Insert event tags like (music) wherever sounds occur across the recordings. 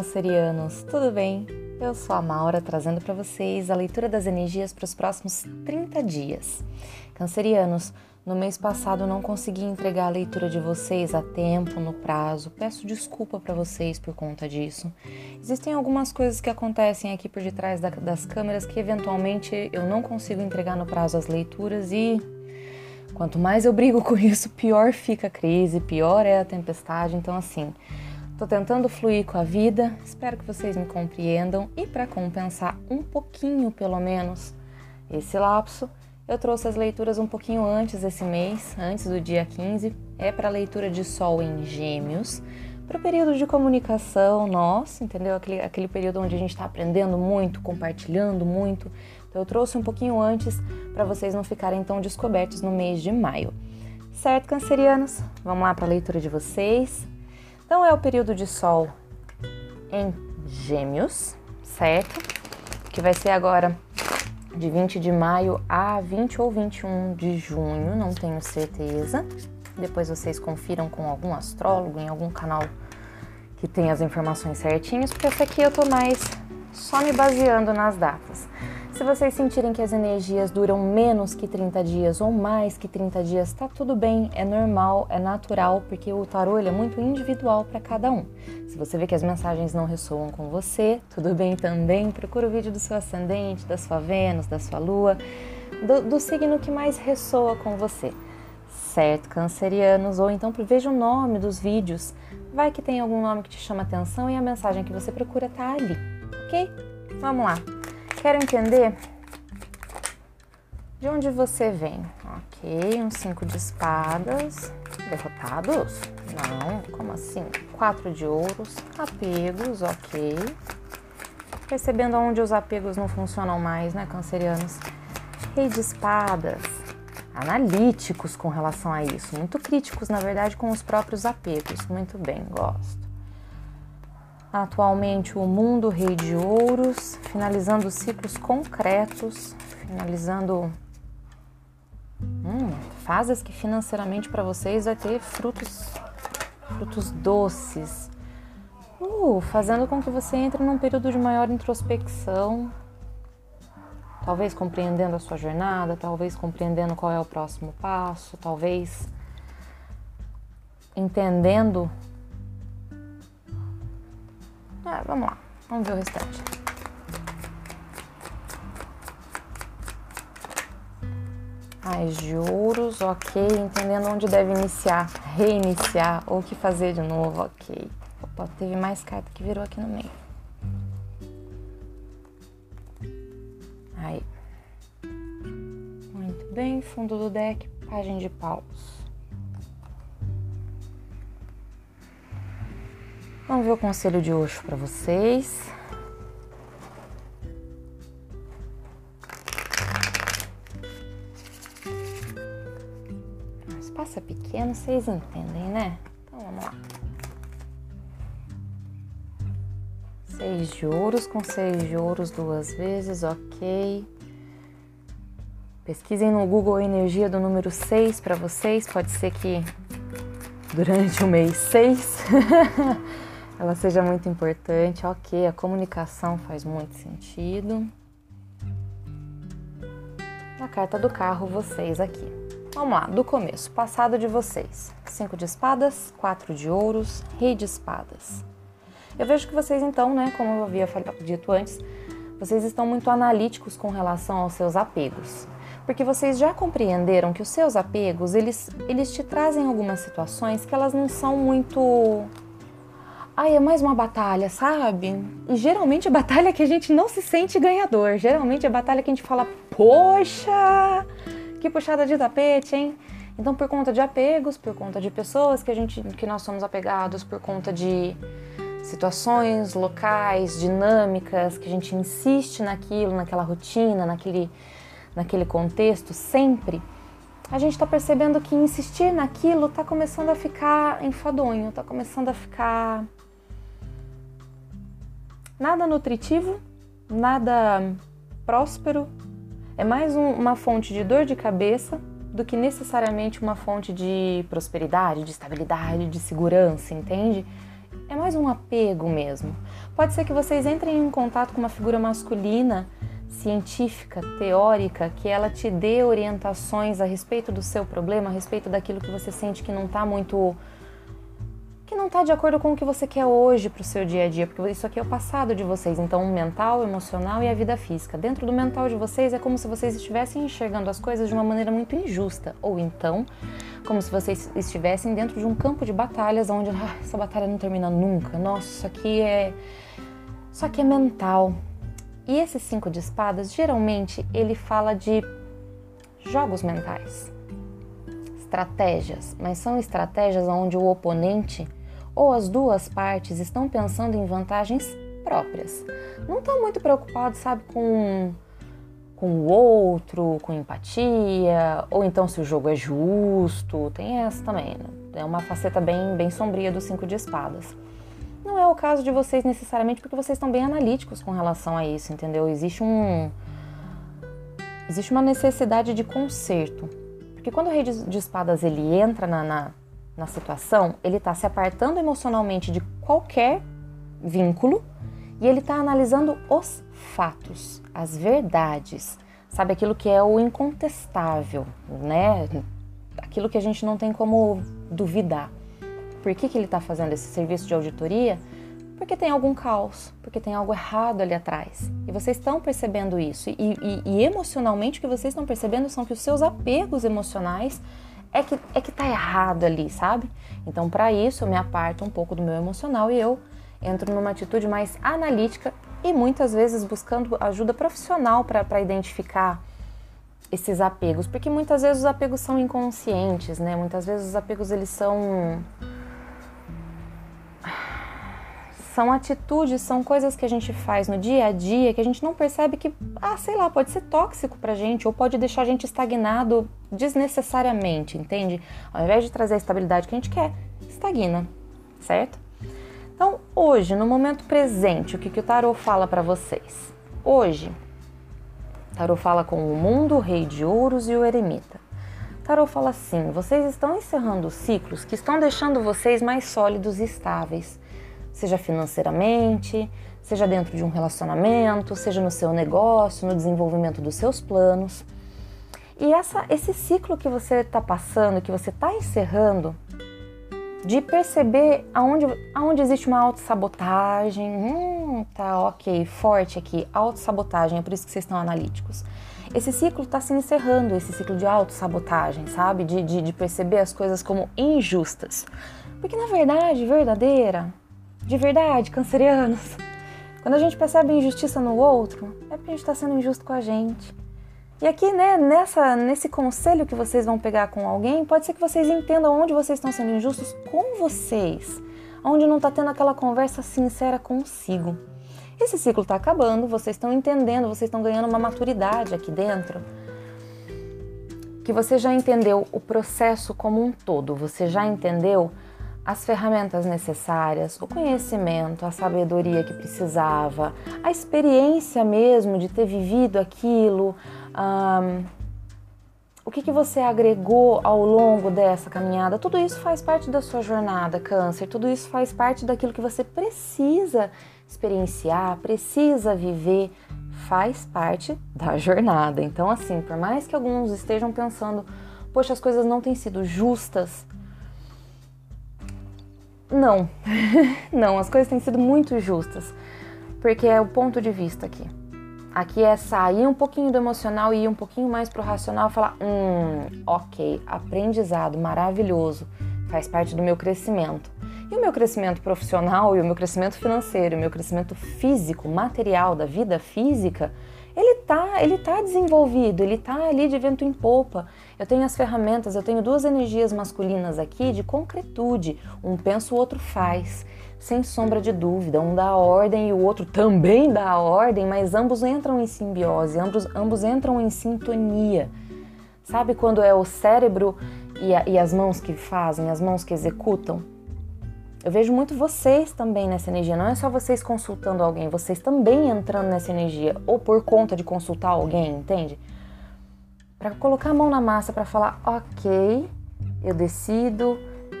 cancerianos, tudo bem? Eu sou a Maura trazendo para vocês a leitura das energias para os próximos 30 dias. Cancerianos, no mês passado não consegui entregar a leitura de vocês a tempo, no prazo. Peço desculpa para vocês por conta disso. Existem algumas coisas que acontecem aqui por detrás das câmeras que eventualmente eu não consigo entregar no prazo as leituras e quanto mais eu brigo (laughs) com isso, pior fica a crise, pior é a tempestade. Então assim, Estou tentando fluir com a vida, espero que vocês me compreendam e para compensar um pouquinho, pelo menos, esse lapso, eu trouxe as leituras um pouquinho antes desse mês, antes do dia 15. É para a leitura de Sol em Gêmeos, para o período de comunicação nosso, entendeu? Aquele, aquele período onde a gente está aprendendo muito, compartilhando muito. Então eu trouxe um pouquinho antes para vocês não ficarem tão descobertos no mês de maio. Certo, cancerianos? Vamos lá para a leitura de vocês. Então é o período de sol em Gêmeos, certo? Que vai ser agora de 20 de maio a 20 ou 21 de junho, não tenho certeza. Depois vocês confiram com algum astrólogo em algum canal que tem as informações certinhas, porque essa aqui eu tô mais só me baseando nas datas. Se vocês sentirem que as energias duram menos que 30 dias ou mais que 30 dias, tá tudo bem, é normal, é natural, porque o tarô ele é muito individual para cada um. Se você vê que as mensagens não ressoam com você, tudo bem também, procura o vídeo do seu ascendente, da sua Vênus, da sua Lua, do, do signo que mais ressoa com você. Certo, cancerianos, ou então veja o nome dos vídeos. Vai que tem algum nome que te chama atenção e a mensagem que você procura tá ali, ok? Vamos lá. Quero entender de onde você vem. Ok, um cinco de espadas. Derrotados? Não, como assim? Quatro de ouros. Apegos, ok. Percebendo onde os apegos não funcionam mais, né, cancerianos? Rei de espadas. Analíticos com relação a isso. Muito críticos, na verdade, com os próprios apegos. Muito bem, gosto. Atualmente o mundo rei de ouros, finalizando ciclos concretos, finalizando hum, fases que financeiramente para vocês vai ter frutos, frutos doces, uh, fazendo com que você entre num período de maior introspecção, talvez compreendendo a sua jornada, talvez compreendendo qual é o próximo passo, talvez entendendo ah, vamos lá, vamos ver o restante. Mais de ouros, ok. Entendendo onde deve iniciar, reiniciar ou o que fazer de novo, ok. Opa, teve mais carta que virou aqui no meio. Aí. Muito bem, fundo do deck, página de paus. Vamos ver o conselho de hoje para vocês. O espaço é pequeno, vocês entendem, né? Então vamos lá. Seis de ouros com seis de ouros duas vezes, ok. Pesquisem no Google a energia do número 6 para vocês. Pode ser que durante o mês 6 (laughs) ela seja muito importante. Ok, a comunicação faz muito sentido. A carta do carro, vocês aqui. Vamos lá, do começo, passado de vocês. Cinco de espadas, quatro de ouros, rei de espadas. Eu vejo que vocês então, né, como eu havia dito antes, vocês estão muito analíticos com relação aos seus apegos. Porque vocês já compreenderam que os seus apegos, eles, eles te trazem algumas situações que elas não são muito ai, é mais uma batalha, sabe? E geralmente é batalha que a gente não se sente ganhador. Geralmente é batalha que a gente fala, poxa, que puxada de tapete, hein? Então, por conta de apegos, por conta de pessoas que a gente, que nós somos apegados, por conta de situações, locais, dinâmicas, que a gente insiste naquilo, naquela rotina, naquele, naquele contexto, sempre, a gente está percebendo que insistir naquilo está começando a ficar enfadonho, está começando a ficar nada nutritivo, nada próspero. É mais um, uma fonte de dor de cabeça do que necessariamente uma fonte de prosperidade, de estabilidade, de segurança, entende? é mais um apego mesmo. Pode ser que vocês entrem em contato com uma figura masculina, científica, teórica, que ela te dê orientações a respeito do seu problema, a respeito daquilo que você sente que não está muito não está de acordo com o que você quer hoje para o seu dia a dia, porque isso aqui é o passado de vocês, então o mental, o emocional e a vida física. Dentro do mental de vocês é como se vocês estivessem enxergando as coisas de uma maneira muito injusta, ou então como se vocês estivessem dentro de um campo de batalhas onde ah, essa batalha não termina nunca. Nossa, isso aqui é isso aqui é mental. E esse cinco de espadas, geralmente ele fala de jogos mentais, estratégias, mas são estratégias onde o oponente ou as duas partes estão pensando em vantagens próprias. Não estão muito preocupados, sabe, com, com o outro, com empatia, ou então se o jogo é justo. Tem essa também, né? É uma faceta bem, bem sombria do cinco de espadas. Não é o caso de vocês necessariamente, porque vocês estão bem analíticos com relação a isso, entendeu? Existe um. Existe uma necessidade de conserto. Porque quando o rei de espadas ele entra na, na na situação, ele está se apartando emocionalmente de qualquer vínculo e ele está analisando os fatos, as verdades, sabe aquilo que é o incontestável, né? Aquilo que a gente não tem como duvidar. Por que, que ele está fazendo esse serviço de auditoria? Porque tem algum caos, porque tem algo errado ali atrás. E vocês estão percebendo isso. E, e, e emocionalmente o que vocês estão percebendo são que os seus apegos emocionais é que é que tá errado ali, sabe? Então, para isso, eu me aparto um pouco do meu emocional e eu entro numa atitude mais analítica e muitas vezes buscando ajuda profissional para identificar esses apegos, porque muitas vezes os apegos são inconscientes, né? Muitas vezes os apegos eles são são atitudes, são coisas que a gente faz no dia a dia que a gente não percebe que, ah, sei lá, pode ser tóxico pra gente ou pode deixar a gente estagnado desnecessariamente, entende? Ao invés de trazer a estabilidade que a gente quer, estagna, certo? Então, hoje, no momento presente, o que, que o tarot fala para vocês? Hoje, o tarot fala com o mundo, o rei de ouros e o eremita. Tarot fala assim: vocês estão encerrando ciclos que estão deixando vocês mais sólidos e estáveis seja financeiramente, seja dentro de um relacionamento, seja no seu negócio, no desenvolvimento dos seus planos. E essa, esse ciclo que você está passando, que você está encerrando, de perceber aonde, aonde existe uma autossabotagem, hum, tá ok, forte aqui, autossabotagem, é por isso que vocês estão analíticos. Esse ciclo está se encerrando, esse ciclo de autossabotagem, sabe? De, de, de perceber as coisas como injustas. Porque na verdade, verdadeira, de verdade, cancerianos. Quando a gente percebe injustiça no outro, é porque a gente está sendo injusto com a gente. E aqui, né, nessa, nesse conselho que vocês vão pegar com alguém, pode ser que vocês entendam onde vocês estão sendo injustos com vocês, onde não está tendo aquela conversa sincera consigo. Esse ciclo está acabando, vocês estão entendendo, vocês estão ganhando uma maturidade aqui dentro. Que você já entendeu o processo como um todo, você já entendeu as ferramentas necessárias, o conhecimento, a sabedoria que precisava, a experiência mesmo de ter vivido aquilo, um, o que, que você agregou ao longo dessa caminhada, tudo isso faz parte da sua jornada, Câncer, tudo isso faz parte daquilo que você precisa experienciar, precisa viver, faz parte da (laughs) jornada. Então, assim, por mais que alguns estejam pensando, poxa, as coisas não têm sido justas não, (laughs) não, as coisas têm sido muito justas, porque é o ponto de vista aqui. Aqui é sair um pouquinho do emocional e ir um pouquinho mais pro racional e falar: hum, ok, aprendizado maravilhoso, faz parte do meu crescimento. E o meu crescimento profissional, e o meu crescimento financeiro, e o meu crescimento físico, material, da vida física, ele tá, ele tá desenvolvido, ele tá ali de vento em popa. Eu tenho as ferramentas, eu tenho duas energias masculinas aqui de concretude. Um pensa, o outro faz. Sem sombra de dúvida, um dá ordem e o outro também dá ordem, mas ambos entram em simbiose, ambos, ambos entram em sintonia. Sabe quando é o cérebro e, a, e as mãos que fazem, as mãos que executam? Eu vejo muito vocês também nessa energia. Não é só vocês consultando alguém, vocês também entrando nessa energia, ou por conta de consultar alguém, entende? Para colocar a mão na massa para falar, ok, eu decido,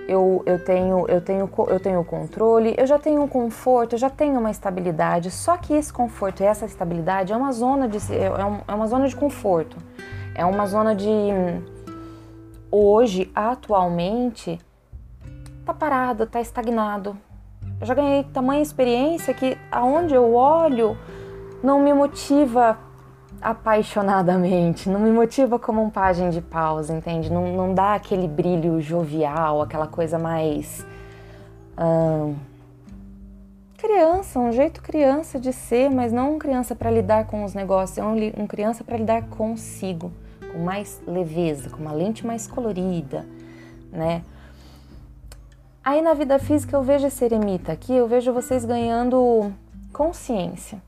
eu, eu, tenho, eu, tenho, eu tenho controle, eu já tenho um conforto, eu já tenho uma estabilidade. Só que esse conforto e essa estabilidade é uma zona de, é, é uma zona de conforto. É uma zona de. Hoje, atualmente, tá parado, tá estagnado. Eu já ganhei tamanha experiência que aonde eu olho não me motiva apaixonadamente, não me motiva como um pajem de pausa, entende? Não, não dá aquele brilho jovial, aquela coisa mais. Hum, criança, um jeito criança de ser, mas não um criança para lidar com os negócios, é um, um criança para lidar consigo, com mais leveza, com uma lente mais colorida, né? Aí na vida física eu vejo esse eremita aqui, eu vejo vocês ganhando consciência.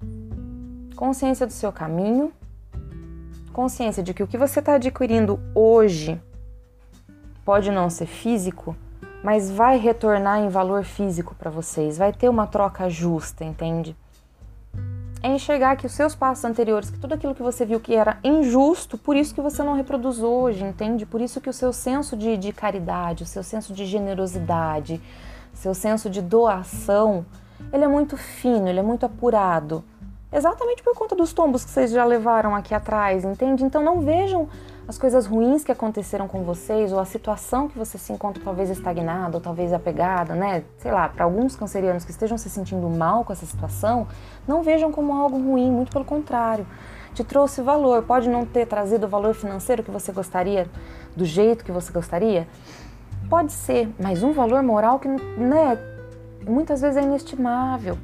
Consciência do seu caminho, consciência de que o que você está adquirindo hoje pode não ser físico, mas vai retornar em valor físico para vocês, vai ter uma troca justa, entende? É enxergar que os seus passos anteriores, que tudo aquilo que você viu que era injusto, por isso que você não reproduz hoje, entende? Por isso que o seu senso de, de caridade, o seu senso de generosidade, seu senso de doação, ele é muito fino, ele é muito apurado exatamente por conta dos tombos que vocês já levaram aqui atrás, entende? Então não vejam as coisas ruins que aconteceram com vocês ou a situação que você se encontra talvez estagnada ou talvez apegada, né? Sei lá, para alguns cancerianos que estejam se sentindo mal com essa situação, não vejam como algo ruim, muito pelo contrário. Te trouxe valor, pode não ter trazido o valor financeiro que você gostaria, do jeito que você gostaria, pode ser, mas um valor moral que, né, muitas vezes é inestimável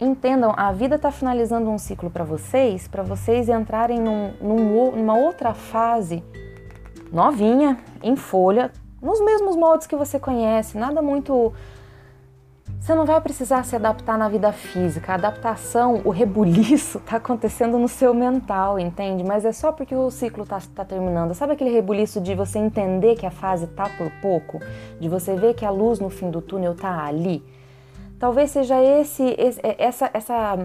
entendam, a vida está finalizando um ciclo para vocês, para vocês entrarem num, num, numa outra fase novinha, em folha, nos mesmos moldes que você conhece, nada muito. Você não vai precisar se adaptar na vida física. A adaptação, o rebuliço está (laughs) acontecendo no seu mental, entende? Mas é só porque o ciclo está tá terminando. Sabe aquele rebuliço de você entender que a fase tá por pouco? De você ver que a luz no fim do túnel tá ali? Talvez seja esse, esse é, essa essa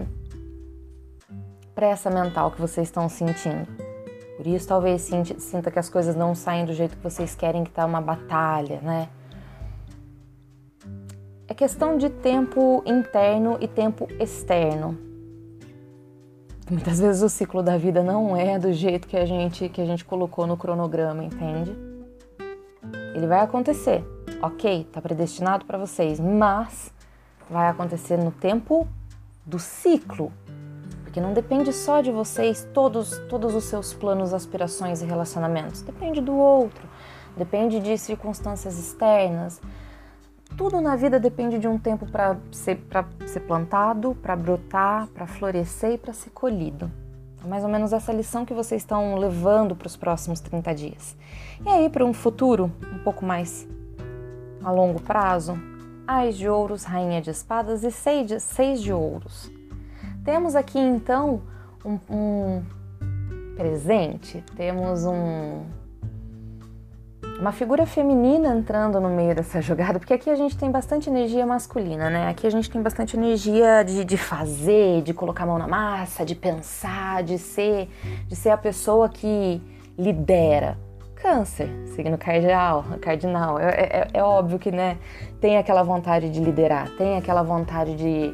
pressa mental que vocês estão sentindo. Por isso talvez sinta, que as coisas não saem do jeito que vocês querem, que está uma batalha, né? É questão de tempo interno e tempo externo. Muitas vezes o ciclo da vida não é do jeito que a gente que a gente colocou no cronograma, entende? Ele vai acontecer, ok? Tá predestinado para vocês, mas vai acontecer no tempo do ciclo, porque não depende só de vocês todos todos os seus planos, aspirações e relacionamentos, depende do outro, depende de circunstâncias externas. Tudo na vida depende de um tempo para ser, ser plantado, para brotar, para florescer e para ser colhido. É mais ou menos essa lição que vocês estão levando para os próximos 30 dias. E aí, para um futuro um pouco mais a longo prazo, Ais de ouros, rainha de espadas e seis de, seis de ouros. Temos aqui então um, um presente, temos um, uma figura feminina entrando no meio dessa (laughs) jogada, porque aqui a gente tem bastante energia masculina, né? Aqui a gente tem bastante energia de, de fazer, de colocar a mão na massa, de pensar, de ser, de ser a pessoa que lidera. Câncer, signo cardinal, cardinal. É, é, é, óbvio que né, tem aquela vontade de liderar, tem aquela vontade de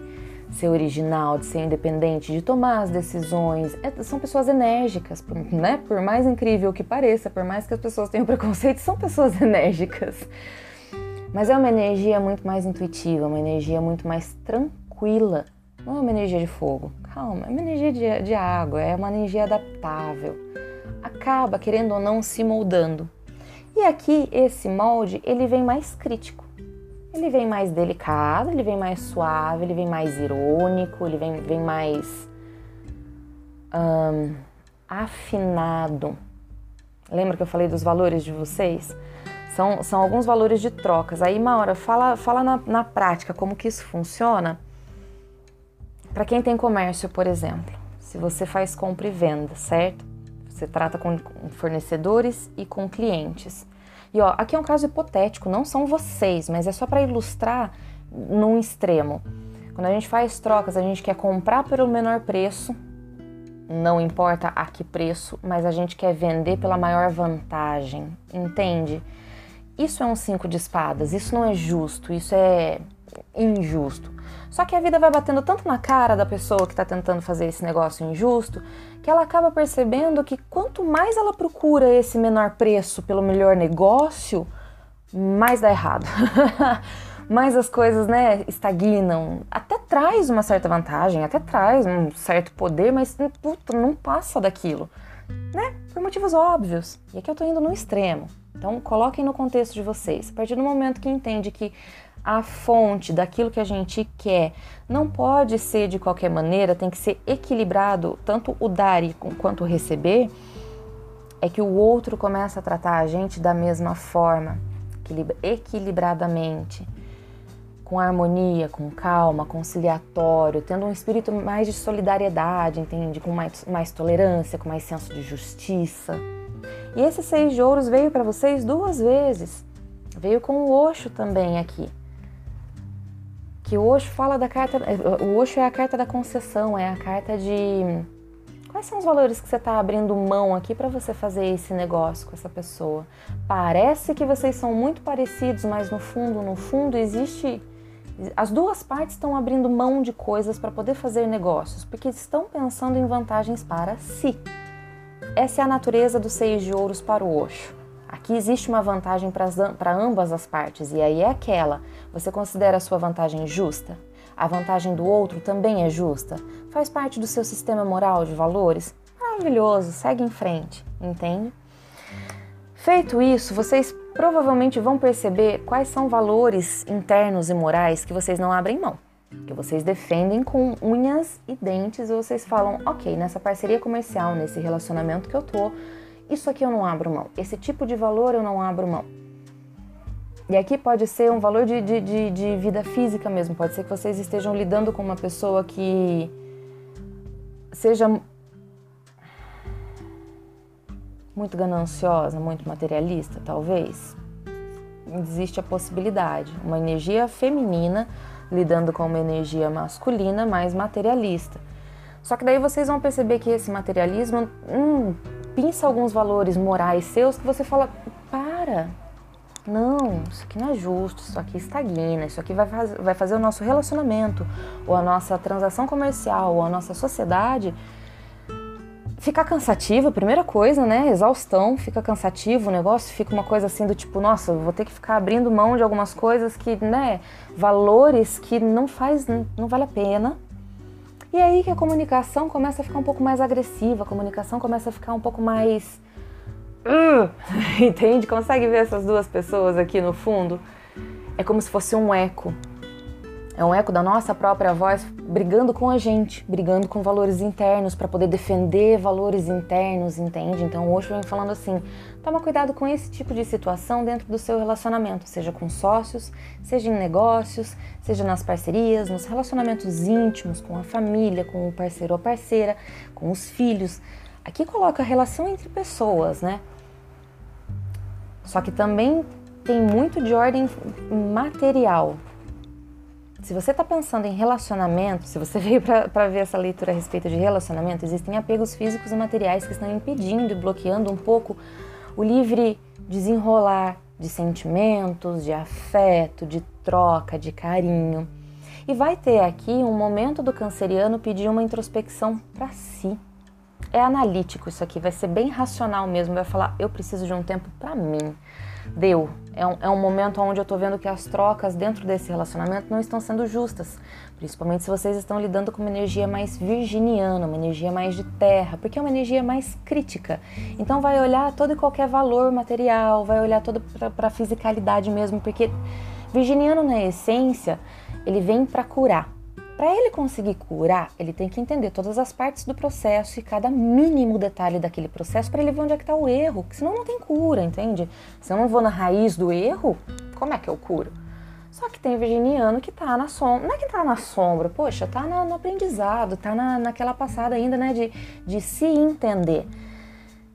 ser original, de ser independente, de tomar as decisões. É, são pessoas enérgicas, né? Por mais incrível que pareça, por mais que as pessoas tenham (laughs) preconceito, são pessoas (laughs) enérgicas. Mas é uma energia muito mais intuitiva, uma energia muito mais tranquila. Não é uma energia de fogo, calma, é uma energia de, de água, é uma energia adaptável acaba, querendo ou não, se moldando. E aqui esse molde ele vem mais crítico. Ele vem mais delicado, ele vem mais suave, ele vem mais irônico, ele vem, vem mais afinado. Lembra que eu falei dos valores de vocês? São, são alguns valores de trocas. Aí, Maura, fala, fala na, na prática como que isso funciona. Para quem tem comércio, por exemplo, se você faz compra e venda, certo? Você trata com fornecedores e com clientes. E ó, aqui é um caso hipotético, não são vocês, mas é só para ilustrar num extremo. Quando a gente faz trocas, a gente quer comprar pelo menor preço, não importa a que preço, mas a gente quer vender pela maior vantagem, entende? Isso é um cinco de espadas, isso não é justo, isso é injusto. Só que a vida vai batendo tanto na cara da pessoa que está tentando fazer esse negócio injusto que ela acaba percebendo que quanto mais ela procura esse menor preço pelo melhor negócio, mais dá errado. (laughs) mais as coisas, né, estagnam. Até traz uma certa vantagem, até traz um certo poder, mas puta, não passa daquilo, né? Por motivos óbvios. E aqui eu tô indo no extremo. Então, coloquem no contexto de vocês. A partir do momento que entende que a fonte daquilo que a gente quer não pode ser de qualquer maneira, tem que ser equilibrado, tanto o dar quanto o receber, é que o outro começa a tratar a gente da mesma forma, equilibradamente, com harmonia, com calma, conciliatório, tendo um espírito mais de solidariedade, entende? Com mais, mais tolerância, com mais senso de justiça. E esse seis de ouros veio para vocês duas vezes. Veio com o Oxo também aqui que o Osho fala da carta, o Osho é a carta da concessão, é a carta de quais são os valores que você está abrindo mão aqui para você fazer esse negócio com essa pessoa. Parece que vocês são muito parecidos, mas no fundo, no fundo existe as duas partes estão abrindo mão de coisas para poder fazer negócios, porque estão pensando em vantagens para si. Essa é a natureza dos seis de ouros para o Osho. Aqui existe uma vantagem para ambas as partes, e aí é aquela: você considera a sua vantagem justa? A vantagem do outro também é justa? Faz parte do seu sistema moral de valores? Maravilhoso, segue em frente, entende? Feito isso, vocês provavelmente vão perceber quais são valores internos e morais que vocês não abrem mão, que vocês defendem com unhas e dentes, e vocês falam: ok, nessa parceria comercial, nesse relacionamento que eu tô isso aqui eu não abro mão, esse tipo de valor eu não abro mão. E aqui pode ser um valor de, de, de, de vida física mesmo, pode ser que vocês estejam lidando com uma pessoa que seja muito gananciosa, muito materialista, talvez. Existe a possibilidade, uma energia feminina lidando com uma energia masculina mais materialista. Só que daí vocês vão perceber que esse materialismo hum, pinça alguns valores morais seus que você fala: para, não, isso aqui não é justo, isso aqui estagna, isso aqui vai, faz, vai fazer o nosso relacionamento, ou a nossa transação comercial, ou a nossa sociedade ficar cansativo, primeira coisa, né? Exaustão, fica cansativo o negócio, fica uma coisa assim do tipo, nossa, vou ter que ficar abrindo mão de algumas coisas que, né, valores que não faz, não vale a pena. E aí que a comunicação começa a ficar um pouco mais agressiva, a comunicação começa a ficar um pouco mais. Uh, (laughs) entende? Consegue ver essas duas pessoas aqui no fundo? É como se fosse um eco. É um eco da nossa própria voz brigando com a gente, brigando com valores internos para poder defender valores internos, entende? Então hoje vem falando assim: toma cuidado com esse tipo de situação dentro do seu relacionamento, seja com sócios, seja em negócios, seja nas parcerias, nos relacionamentos íntimos, com a família, com o parceiro ou parceira, com os filhos. Aqui coloca a relação entre pessoas, né? Só que também tem muito de ordem material, se você está pensando em relacionamento, se você (laughs) veio para ver essa leitura a respeito de relacionamento, existem apegos físicos e materiais que estão impedindo e bloqueando um pouco o livre desenrolar de sentimentos, de afeto, de troca, de carinho. E vai ter aqui um momento do canceriano pedir uma introspecção para si. É analítico isso aqui, vai ser bem racional mesmo, vai falar: eu preciso de um tempo para mim deu. É um, é um momento onde eu tô vendo que as trocas dentro desse relacionamento não estão sendo justas. Principalmente se vocês estão lidando com uma energia mais virginiana, uma energia mais de terra, porque é uma energia mais crítica. Então vai olhar todo e qualquer valor material, vai olhar todo para a fisicalidade mesmo, porque virginiano na essência, ele vem para curar. Para ele conseguir curar, ele tem que entender todas as partes do processo e cada mínimo detalhe daquele processo para ele ver onde é que está o erro, senão não tem cura, entende? Se eu não vou na raiz do erro, como é que eu curo? Só que tem virginiano que tá na sombra, não é que tá na sombra, poxa, tá na, no aprendizado, tá na, naquela passada ainda, né, de, de se entender.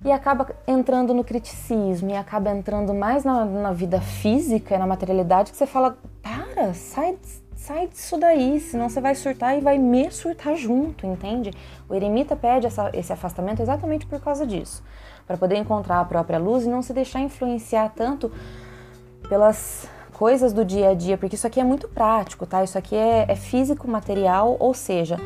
E acaba entrando no criticismo e acaba entrando mais na, na vida física e na materialidade que você fala, para, sai, sai disso daí, senão você vai surtar e vai me surtar junto, entende? O eremita pede essa, esse afastamento exatamente por causa disso, para poder encontrar a própria luz e não se deixar influenciar tanto pelas coisas do dia a dia, porque isso aqui é muito prático, tá? Isso aqui é, é físico, material, ou seja,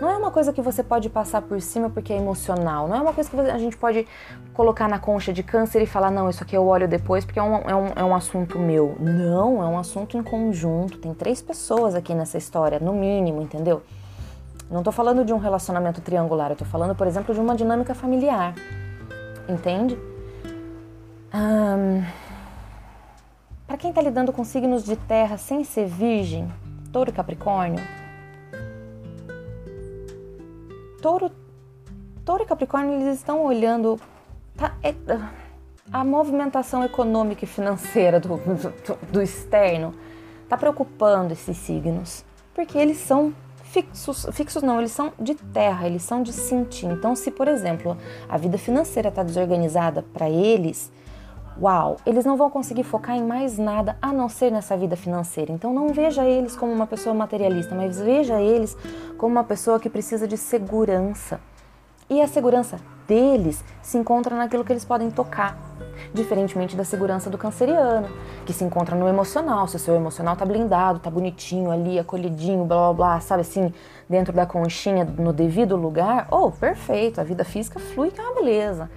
não é uma coisa que você pode passar por cima porque é emocional. Não é uma coisa que a gente pode colocar na concha de câncer e falar, não, isso aqui eu olho depois porque é um, é um, é um assunto meu. Não, é um assunto em conjunto. Tem três pessoas aqui nessa história, no mínimo, entendeu? Não tô falando de um relacionamento triangular, eu tô falando, por exemplo, de uma dinâmica familiar. Entende? Para quem tá lidando com signos de terra sem ser virgem, touro e capricórnio, Touro, Touro e Capricórnio eles estão olhando tá, é, a movimentação econômica e financeira do, do, do externo está preocupando esses signos, porque eles são fixos, fixos não, eles são de terra, eles são de sentir. Então, se por exemplo a vida financeira está desorganizada para eles, uau, eles não vão conseguir focar em mais nada a não ser nessa vida financeira. Então não veja eles como uma pessoa materialista, mas veja eles como uma pessoa que precisa de segurança. E a segurança deles se encontra naquilo que eles podem tocar, diferentemente da segurança do canceriano, que se encontra no emocional. Se o seu emocional tá blindado, tá bonitinho ali, acolhidinho, blá blá blá, sabe assim, dentro da conchinha, no devido lugar, oh, perfeito, a vida física flui que é uma beleza.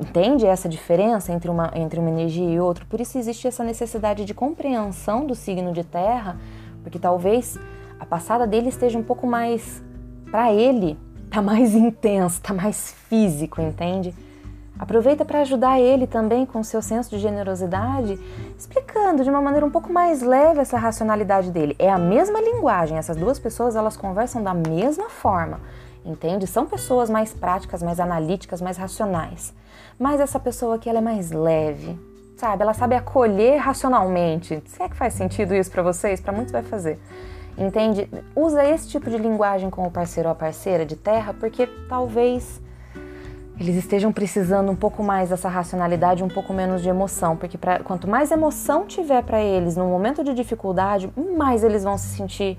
Entende essa diferença entre uma, entre uma energia e outra? Por isso existe essa necessidade de compreensão do signo de terra, porque talvez a passada dele esteja um pouco mais, para ele, tá mais intenso, tá mais físico, entende? Aproveita para ajudar ele também com seu senso de generosidade, explicando de uma maneira um pouco mais leve essa racionalidade dele. É a mesma linguagem, essas duas pessoas elas conversam da mesma forma, entende? São pessoas mais práticas, mais analíticas, mais racionais. Mas essa pessoa aqui ela é mais leve, sabe? Ela sabe acolher racionalmente. Se é que faz sentido isso para vocês, para muitos vai fazer. Entende? Usa esse tipo de linguagem com o parceiro ou a parceira de terra, porque talvez eles estejam precisando um pouco mais dessa racionalidade, um pouco menos de emoção, porque pra, quanto mais emoção tiver para eles no momento de dificuldade, mais eles vão se sentir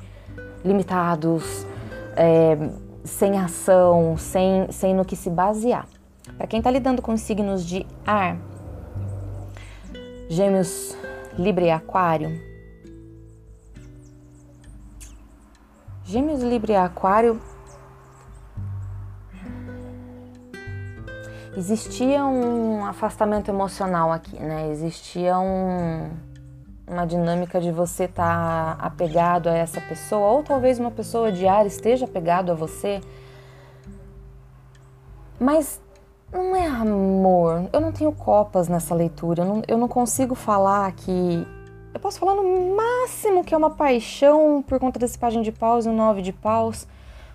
limitados, é, sem ação, sem, sem no que se basear. Para quem está lidando com signos de ar, Gêmeos, Libra e Aquário. Gêmeos, Libra e Aquário. Existia um afastamento emocional aqui, né? Existia um uma dinâmica de você estar tá apegado a essa pessoa, ou talvez uma pessoa de ar esteja apegado a você, mas não é amor. Eu não tenho copas nessa leitura, eu não, eu não consigo falar que. Eu posso falar no máximo que é uma paixão por conta desse página de paus e um nove de paus,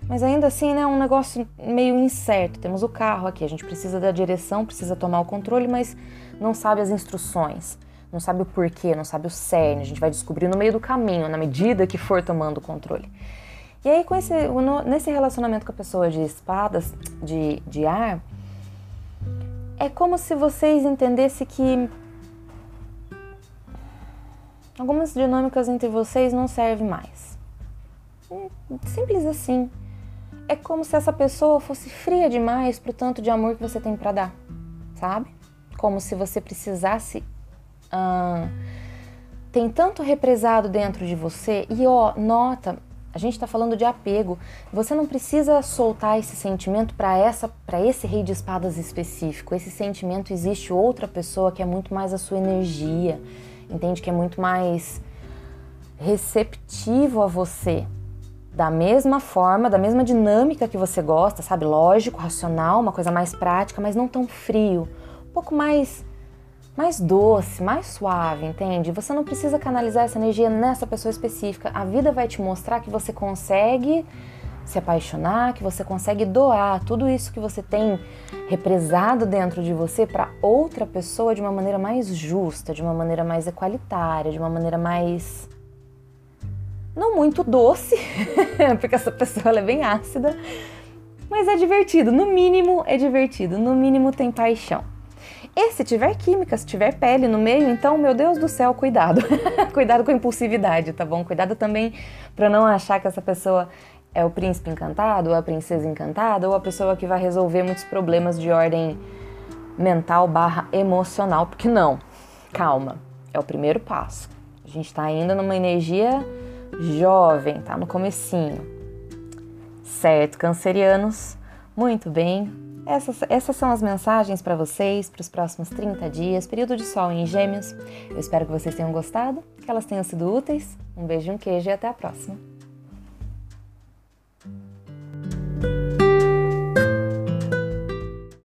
mas ainda assim né, é um negócio meio incerto. Temos o carro aqui, a gente precisa da direção, precisa tomar o controle, mas não sabe as instruções não sabe o porquê, não sabe o cerne. A gente vai descobrir no meio do caminho, na medida que for tomando o controle. E aí, com esse, nesse relacionamento com a pessoa de espadas, de, de ar, é como se vocês entendessem que algumas dinâmicas entre vocês não servem mais. Simples assim. É como se essa pessoa fosse fria demais pro tanto de amor que você tem para dar, sabe? Como se você precisasse tem tanto represado dentro de você e ó, nota, a gente está falando de apego. Você não precisa soltar esse sentimento para essa, para esse rei de espadas específico. Esse sentimento existe outra pessoa que é muito mais a sua energia, entende que é muito mais receptivo a você. Da mesma forma, da mesma dinâmica que você gosta, sabe? Lógico, racional, uma coisa mais prática, mas não tão frio. Um pouco mais mais doce, mais suave, entende? Você não precisa canalizar essa energia nessa pessoa específica. A vida vai te mostrar que você consegue se apaixonar, que você consegue doar tudo isso que você tem represado dentro de você para outra pessoa de uma maneira mais justa, de uma maneira mais equalitária, de uma maneira mais não muito doce, (laughs) porque essa pessoa é bem ácida, mas é divertido, no mínimo é divertido, no mínimo tem paixão. E se tiver química, se tiver pele no meio, então, meu Deus do céu, cuidado. (laughs) cuidado com a impulsividade, tá bom? Cuidado também para não achar que essa pessoa é o príncipe encantado, ou a princesa encantada, ou a pessoa que vai resolver muitos problemas de ordem mental barra emocional, porque não. Calma. É o primeiro passo. A gente está ainda numa energia jovem, tá no comecinho. Certo, cancerianos? Muito bem. Essas, essas são as mensagens para vocês para os próximos 30 dias, período de sol em Gêmeos. Eu espero que vocês tenham gostado, que elas tenham sido úteis. Um beijo, um queijo e até a próxima.